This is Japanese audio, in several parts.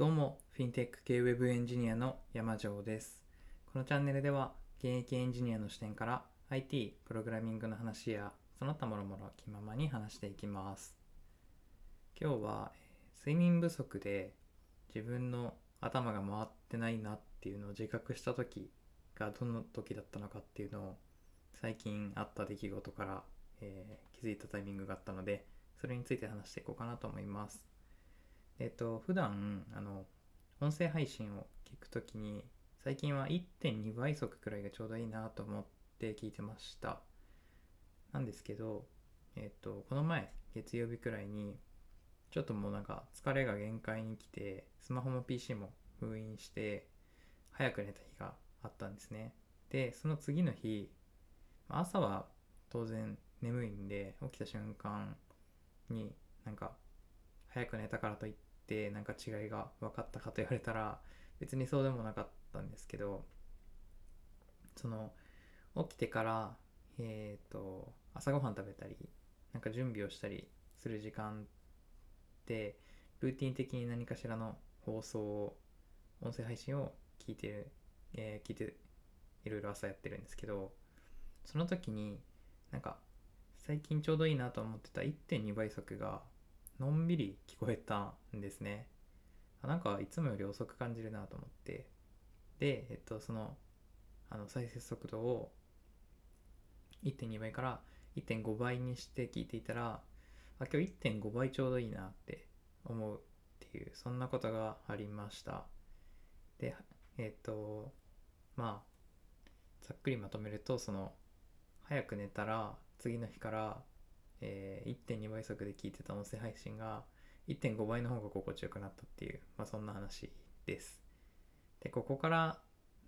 どうも、フィンテック系ウェブエンジニアの山城です。このチャンネルでは、現役エンジニアの視点から IT、プログラミングの話や、その他もろもろ気ままに話していきます。今日は、睡眠不足で自分の頭が回ってないなっていうのを自覚した時がどの時だったのかっていうのを最近あった出来事から、えー気づいたタイミングがあったので、それについて話していこうかなと思います。えっと、普段、あの、音声配信を聞くときに、最近は1.2倍速くらいがちょうどいいなと思って聞いてました。なんですけど、えっと、この前、月曜日くらいに、ちょっともうなんか疲れが限界に来て、スマホも PC も封印して、早く寝た日があったんですね。で、その次の日、朝は当然眠いんで、起きた瞬間になんか早く寝たからといってなんか違いが分かったかと言われたら別にそうでもなかったんですけどその起きてからえっ、と朝ごはん食べたりなんか準備をしたりする時間ってルーティン的に何かしらの放送を音声配信を聞いてる、えー聞いていろいろ朝やってるんですけどその時になんか最近ちょうどいいなと思ってた1.2倍速がのんびり聞こえたんですね。あなんかいつもより遅く感じるなと思って。で、えっと、その、あの再生速度を1.2倍から1.5倍にして聞いていたら、あ今日1.5倍ちょうどいいなって思うっていう、そんなことがありました。で、えっと、まあ、ざっくりまとめると、その、早く寝たら次の日から、えー1.2倍速で聞いてた音声配信が1.5倍の方が心地よくなったっていう、まあ、そんな話です。でここから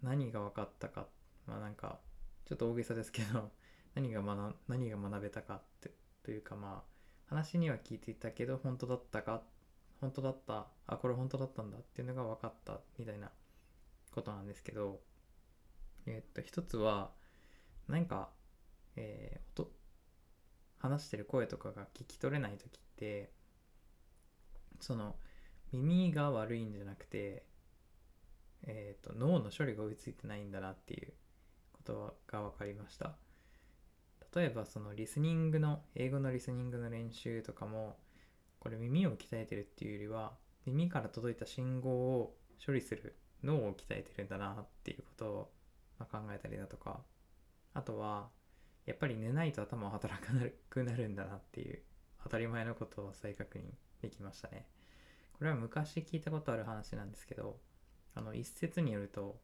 何が分かったかまあなんかちょっと大げさですけど 何が学何が学べたかってというかまあ話には聞いていたけど本当だったか本当だったあこれ本当だったんだっていうのが分かったみたいなことなんですけどえっと一つはなんかえー音話してる声とかが聞き取れない時ってその耳が悪いんじゃなくて、えー、と脳の処理が追いついてないんだなっていうことが分かりました。例えばそのリスニングの英語のリスニングの練習とかもこれ耳を鍛えてるっていうよりは耳から届いた信号を処理する脳を鍛えてるんだなっていうことを、考えたりだとかあとはやっぱり寝ないと頭は働かなくなるんだなっていう当たり前のことを再確認できましたね。これは昔聞いたことある話なんですけど、あの一説によると、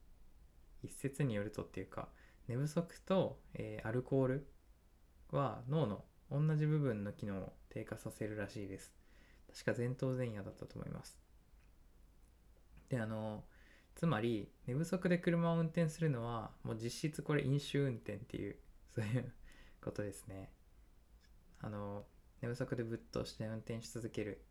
一説によるとっていうか、寝不足と、えーアルコールは脳の同じ部分の機能を低下させるらしいです。確か前頭前野だったと思います。で、あの、つまり寝不足で車を運転するのはもう実質これ飲酒運転っていうそういうことですね。あの、寝不足でぶっ通して運転し続ける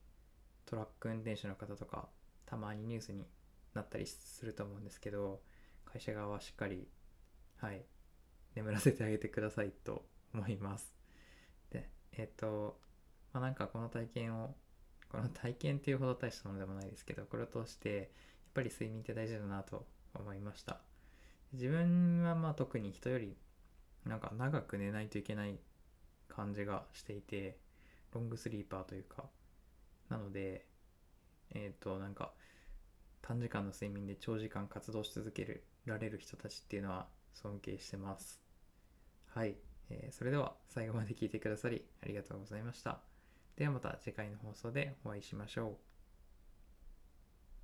トラック運転手の方とか、たまにニュースになったりすると思うんですけど、会社側はしっかり、はい、眠らせてあげてくださいと思います。で、えっ、と、まあ、なんかこの体験を、この体験っていうほど大したものでもないですけど、これを通して、やっぱり睡眠って大事だなと思いました。自分はまあ特に人よりなんか長く寝ないといけない感じがしていてロングスリーパーというか。なのでえっ、となんか短時間の睡眠で長時間活動し続けるられる人たちっていうのは尊敬してます。はい、えーそれでは最後まで聞いてくださりありがとうございました。ではまた次回の放送でお会いしましょう。